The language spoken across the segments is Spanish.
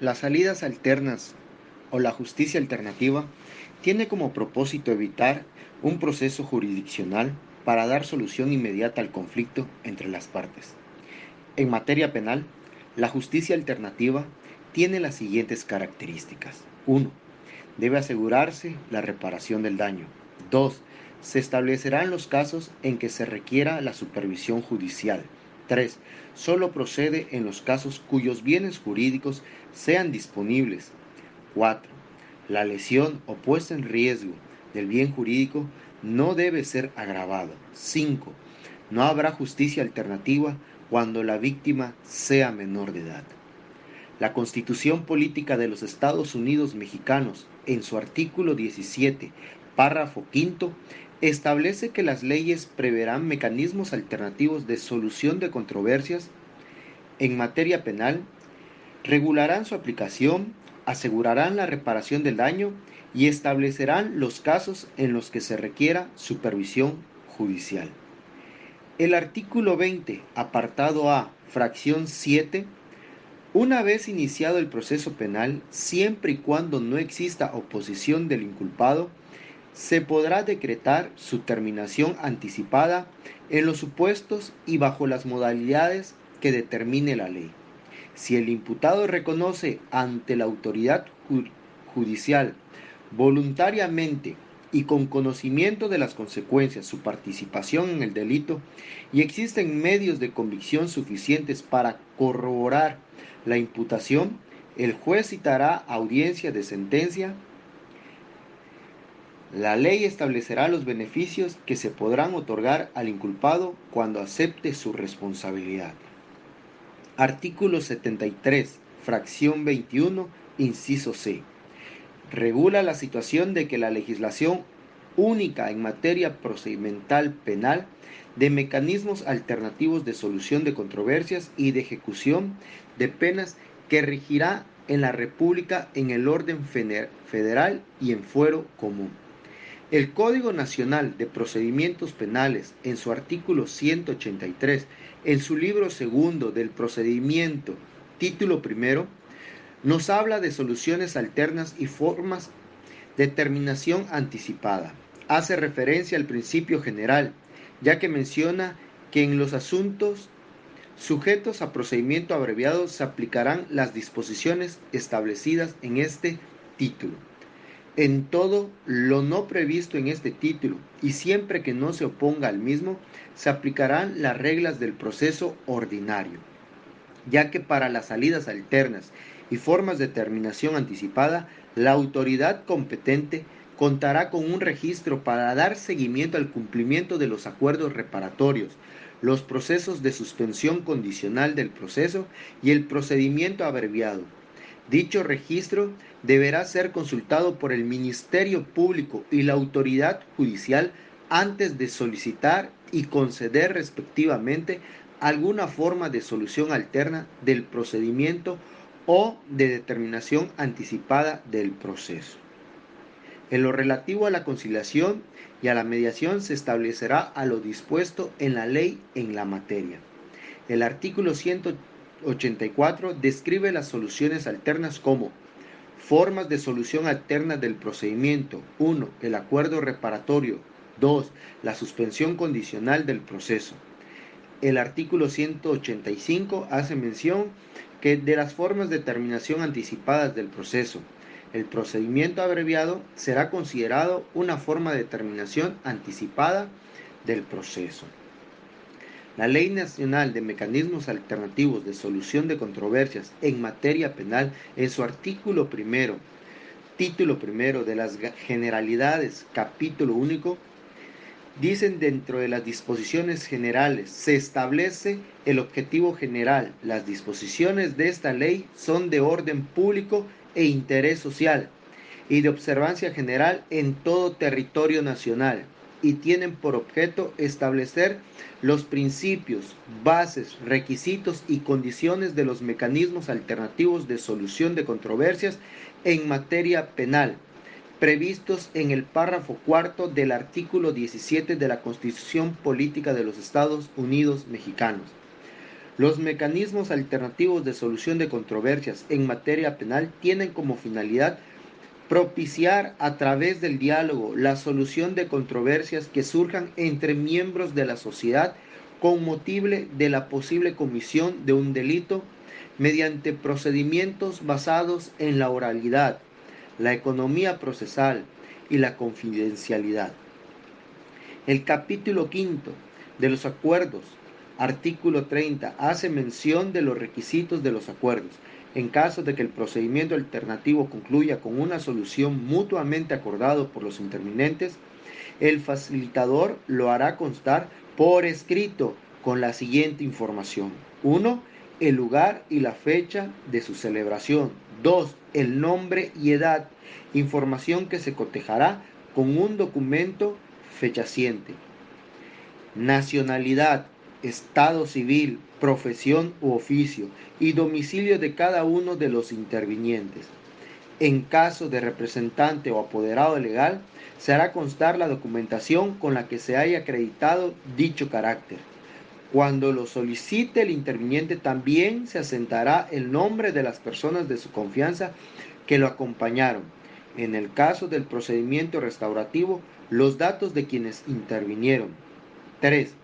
Las salidas alternas o la justicia alternativa tiene como propósito evitar un proceso jurisdiccional para dar solución inmediata al conflicto entre las partes. En materia penal, la justicia alternativa tiene las siguientes características. 1. Debe asegurarse la reparación del daño. 2. Se establecerán los casos en que se requiera la supervisión judicial. 3. Solo procede en los casos cuyos bienes jurídicos sean disponibles. 4. La lesión o puesta en riesgo del bien jurídico no debe ser agravado. 5. No habrá justicia alternativa cuando la víctima sea menor de edad. La Constitución Política de los Estados Unidos Mexicanos, en su artículo 17, párrafo quinto, establece que las leyes preverán mecanismos alternativos de solución de controversias en materia penal, regularán su aplicación, asegurarán la reparación del daño y establecerán los casos en los que se requiera supervisión judicial. El artículo 20, apartado A, fracción 7, una vez iniciado el proceso penal, siempre y cuando no exista oposición del inculpado, se podrá decretar su terminación anticipada en los supuestos y bajo las modalidades que determine la ley. Si el imputado reconoce ante la autoridad judicial voluntariamente y con conocimiento de las consecuencias su participación en el delito y existen medios de convicción suficientes para corroborar la imputación, el juez citará audiencia de sentencia la ley establecerá los beneficios que se podrán otorgar al inculpado cuando acepte su responsabilidad. Artículo 73, fracción 21, inciso C. Regula la situación de que la legislación única en materia procedimental penal de mecanismos alternativos de solución de controversias y de ejecución de penas que regirá en la República en el orden federal y en fuero común. El Código Nacional de Procedimientos Penales, en su artículo 183, en su libro segundo del procedimiento, título primero, nos habla de soluciones alternas y formas de terminación anticipada. Hace referencia al principio general, ya que menciona que en los asuntos sujetos a procedimiento abreviado se aplicarán las disposiciones establecidas en este título en todo lo no previsto en este título y siempre que no se oponga al mismo, se aplicarán las reglas del proceso ordinario, ya que para las salidas alternas y formas de terminación anticipada, la autoridad competente contará con un registro para dar seguimiento al cumplimiento de los acuerdos reparatorios, los procesos de suspensión condicional del proceso y el procedimiento abreviado Dicho registro deberá ser consultado por el Ministerio Público y la autoridad judicial antes de solicitar y conceder respectivamente alguna forma de solución alterna del procedimiento o de determinación anticipada del proceso. En lo relativo a la conciliación y a la mediación se establecerá a lo dispuesto en la ley en la materia. El artículo 180 84 describe las soluciones alternas como formas de solución alterna del procedimiento. 1. El acuerdo reparatorio. 2. La suspensión condicional del proceso. El artículo 185 hace mención que de las formas de terminación anticipadas del proceso, el procedimiento abreviado será considerado una forma de terminación anticipada del proceso. La Ley Nacional de Mecanismos Alternativos de Solución de Controversias en materia penal, en su artículo primero, título primero de las generalidades, capítulo único, dicen dentro de las disposiciones generales, se establece el objetivo general. Las disposiciones de esta ley son de orden público e interés social y de observancia general en todo territorio nacional y tienen por objeto establecer los principios, bases, requisitos y condiciones de los mecanismos alternativos de solución de controversias en materia penal, previstos en el párrafo cuarto del artículo 17 de la Constitución Política de los Estados Unidos Mexicanos. Los mecanismos alternativos de solución de controversias en materia penal tienen como finalidad propiciar a través del diálogo la solución de controversias que surjan entre miembros de la sociedad con motivo de la posible comisión de un delito mediante procedimientos basados en la oralidad, la economía procesal y la confidencialidad. El capítulo quinto de los acuerdos, artículo 30, hace mención de los requisitos de los acuerdos. En caso de que el procedimiento alternativo concluya con una solución mutuamente acordado por los intervinientes, el facilitador lo hará constar por escrito con la siguiente información. 1 el lugar y la fecha de su celebración. 2. El nombre y edad, información que se cotejará con un documento fechaciente. Nacionalidad, estado civil, profesión u oficio y domicilio de cada uno de los intervinientes. En caso de representante o apoderado legal, se hará constar la documentación con la que se haya acreditado dicho carácter. Cuando lo solicite el interviniente también se asentará el nombre de las personas de su confianza que lo acompañaron. En el caso del procedimiento restaurativo, los datos de quienes intervinieron. 3.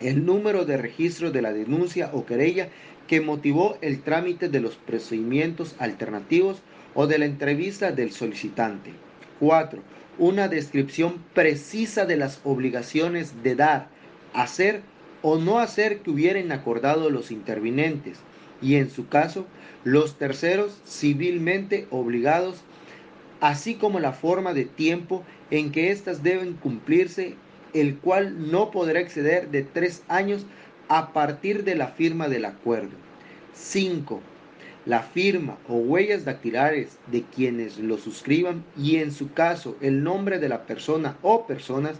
El número de registro de la denuncia o querella que motivó el trámite de los procedimientos alternativos o de la entrevista del solicitante. 4. Una descripción precisa de las obligaciones de dar, hacer o no hacer que hubieran acordado los intervinientes y en su caso los terceros civilmente obligados, así como la forma de tiempo en que éstas deben cumplirse, el cual no podrá exceder de tres años a partir de la firma del acuerdo. 5. La firma o huellas dactilares de quienes lo suscriban y en su caso el nombre de la persona o personas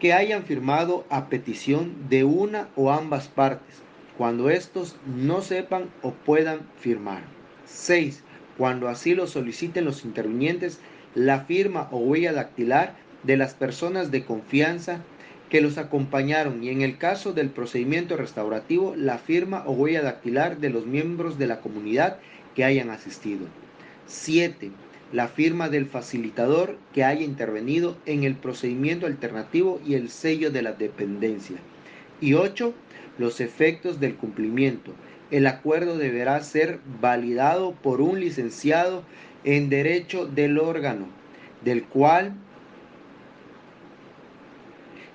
que hayan firmado a petición de una o ambas partes, cuando estos no sepan o puedan firmar. 6. Cuando así lo soliciten los intervinientes, la firma o huella dactilar de las personas de confianza que los acompañaron y en el caso del procedimiento restaurativo, la firma o huella dactilar de los miembros de la comunidad que hayan asistido. 7 la firma del facilitador que haya intervenido en el procedimiento alternativo y el sello de la dependencia. Y 8. Los efectos del cumplimiento. El acuerdo deberá ser validado por un licenciado en derecho del órgano, del cual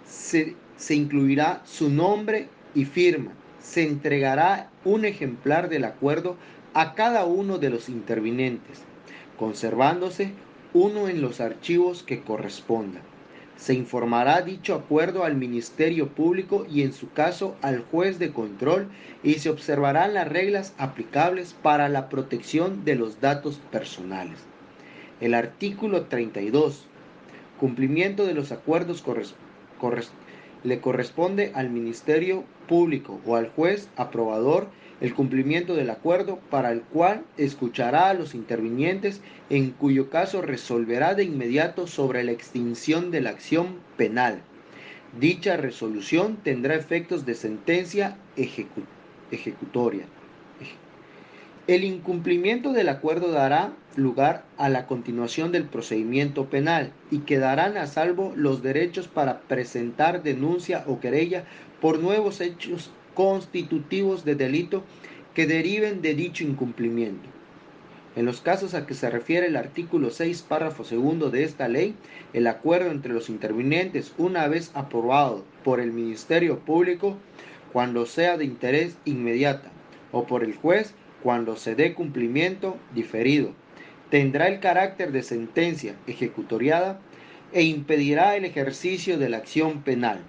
se, incluirá su nombre y firma. Se entregará un ejemplar del acuerdo a cada uno de los intervinientes conservándose uno en los archivos que corresponda. Se informará dicho acuerdo al Ministerio Público y en su caso al juez de control y se observarán las reglas aplicables para la protección de los datos personales. El artículo 32. Cumplimiento de los acuerdos le corresponde al Ministerio Público o al juez aprobador el cumplimiento del acuerdo para el cual escuchará a los intervinientes en cuyo caso resolverá de inmediato sobre la extinción de la acción penal. Dicha resolución tendrá efectos de sentencia ejecutoria. El incumplimiento del acuerdo dará lugar a la continuación del procedimiento penal y quedarán a salvo los derechos para presentar denuncia o querella por nuevos hechos constitutivos de delito que deriven de dicho incumplimiento. En los casos a que se refiere el artículo 6, párrafo segundo de esta ley, el acuerdo entre los intervinientes, una vez aprobado por el Ministerio Público, cuando sea de interés inmediata, o por el juez, cuando se dé cumplimiento diferido, tendrá el carácter de sentencia ejecutoriada e impedirá el ejercicio de la acción penal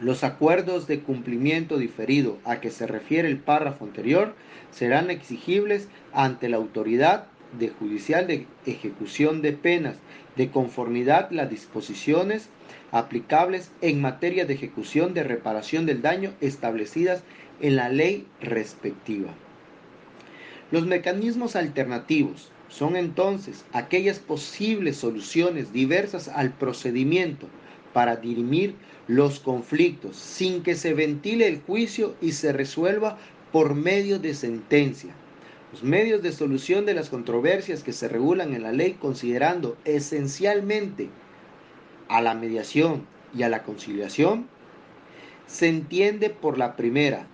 los acuerdos de cumplimiento diferido a que se refiere el párrafo anterior serán exigibles ante la autoridad de judicial de ejecución de penas de conformidad las disposiciones aplicables en materia de ejecución de reparación del daño establecidas en la ley respectiva. Los mecanismos alternativos son entonces aquellas posibles soluciones diversas al procedimiento para dirimir los conflictos sin que se ventile el juicio y se resuelva por medio de sentencia. Los medios de solución de las controversias que se regulan en la ley considerando esencialmente a la mediación y a la conciliación, se entiende por la primera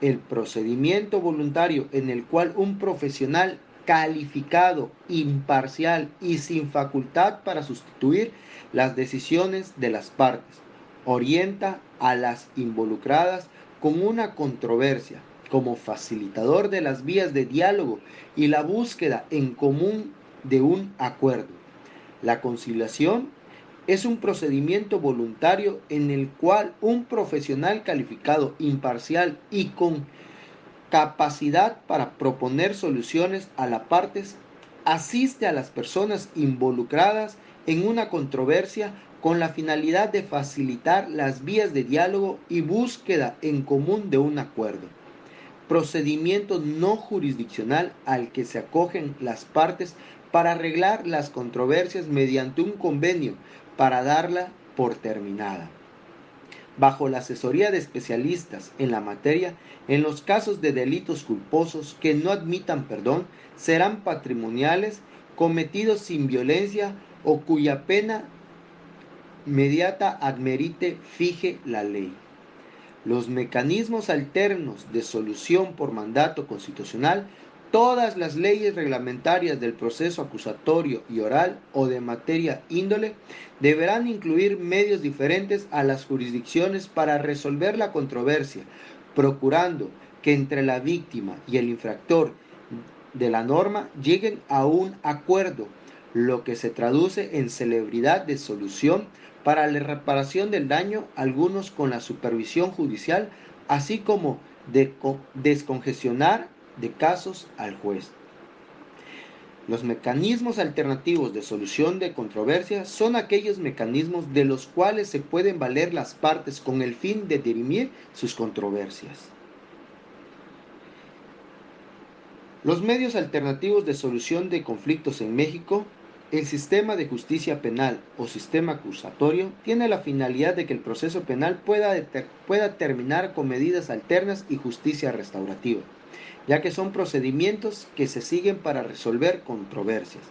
el procedimiento voluntario en el cual un profesional calificado, imparcial y sin facultad para sustituir las decisiones de las partes orienta a las involucradas con una controversia como facilitador de las vías de diálogo y la búsqueda en común de un acuerdo. La conciliación es un procedimiento voluntario en el cual un profesional calificado, imparcial y con capacidad para proponer soluciones a las partes asiste a las personas involucradas en una controversia con la finalidad de facilitar las vías de diálogo y búsqueda en común de un acuerdo procedimiento no jurisdiccional al que se acogen las partes para arreglar las controversias mediante un convenio para darla por terminada. Bajo la asesoría de especialistas en la materia, en los casos de delitos culposos que no admitan perdón, serán patrimoniales cometidos sin violencia o cuya pena mediata admerite fije la ley. Los mecanismos alternos de solución por mandato constitucional, todas las leyes reglamentarias del proceso acusatorio y oral o de materia índole deberán incluir medios diferentes a las jurisdicciones para resolver la controversia, procurando que entre la víctima y el infractor de la norma lleguen a un acuerdo, lo que se traduce en celebridad de solución para la reparación del daño, algunos con la supervisión judicial, así como de descongestionar de casos al juez. Los mecanismos alternativos de solución de controversias son aquellos mecanismos de los cuales se pueden valer las partes con el fin de dirimir sus controversias. Los medios alternativos de solución de conflictos en México el sistema de justicia penal o sistema acusatorio tiene la finalidad de que el proceso penal pueda, pueda terminar con medidas alternas y justicia restaurativa, ya que son procedimientos que se siguen para resolver controversias.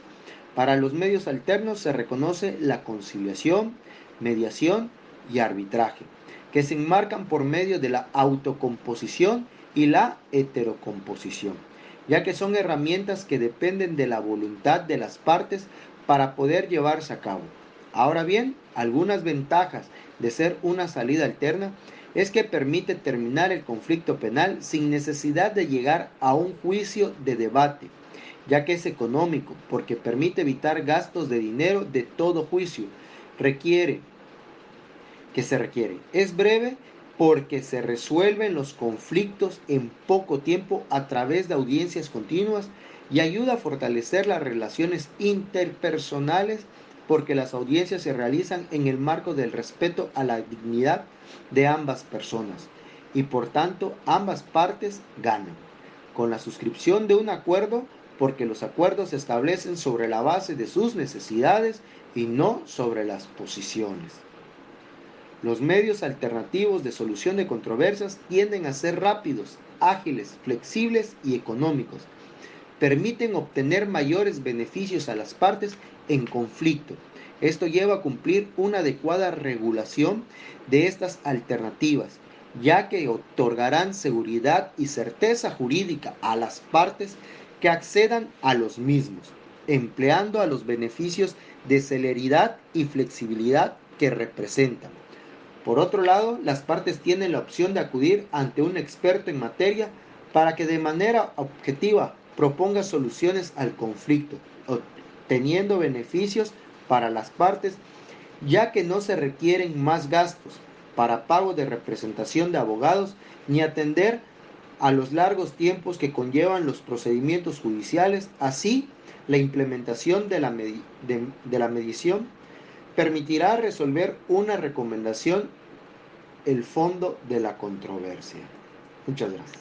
Para los medios alternos se reconoce la conciliación, mediación y arbitraje, que se enmarcan por medio de la autocomposición y la heterocomposición ya que son herramientas que dependen de la voluntad de las partes para poder llevarse a cabo. Ahora bien, algunas ventajas de ser una salida alterna es que permite terminar el conflicto penal sin necesidad de llegar a un juicio de debate, ya que es económico, porque permite evitar gastos de dinero de todo juicio. Requiere que se requiere. Es breve porque se resuelven los conflictos en poco tiempo a través de audiencias continuas y ayuda a fortalecer las relaciones interpersonales porque las audiencias se realizan en el marco del respeto a la dignidad de ambas personas y por tanto ambas partes ganan. Con la suscripción de un acuerdo, porque los acuerdos se establecen sobre la base de sus necesidades y no sobre las posiciones. Los medios alternativos de solución de controversias tienden a ser rápidos, ágiles, flexibles y económicos. Permiten obtener mayores beneficios a las partes en conflicto. Esto lleva a cumplir una adecuada regulación de estas alternativas, ya que otorgarán seguridad y certeza jurídica a las partes que accedan a los mismos, empleando a los beneficios de celeridad y flexibilidad que representan. Por otro lado, las partes tienen la opción de acudir ante un experto en materia para que de manera objetiva proponga soluciones al conflicto, obteniendo beneficios para las partes, ya que no se requieren más gastos para pago de representación de abogados ni atender a los largos tiempos que conllevan los procedimientos judiciales, así la implementación de la, medición permitirá resolver una recomendación el fondo de la controversia. Muchas gracias.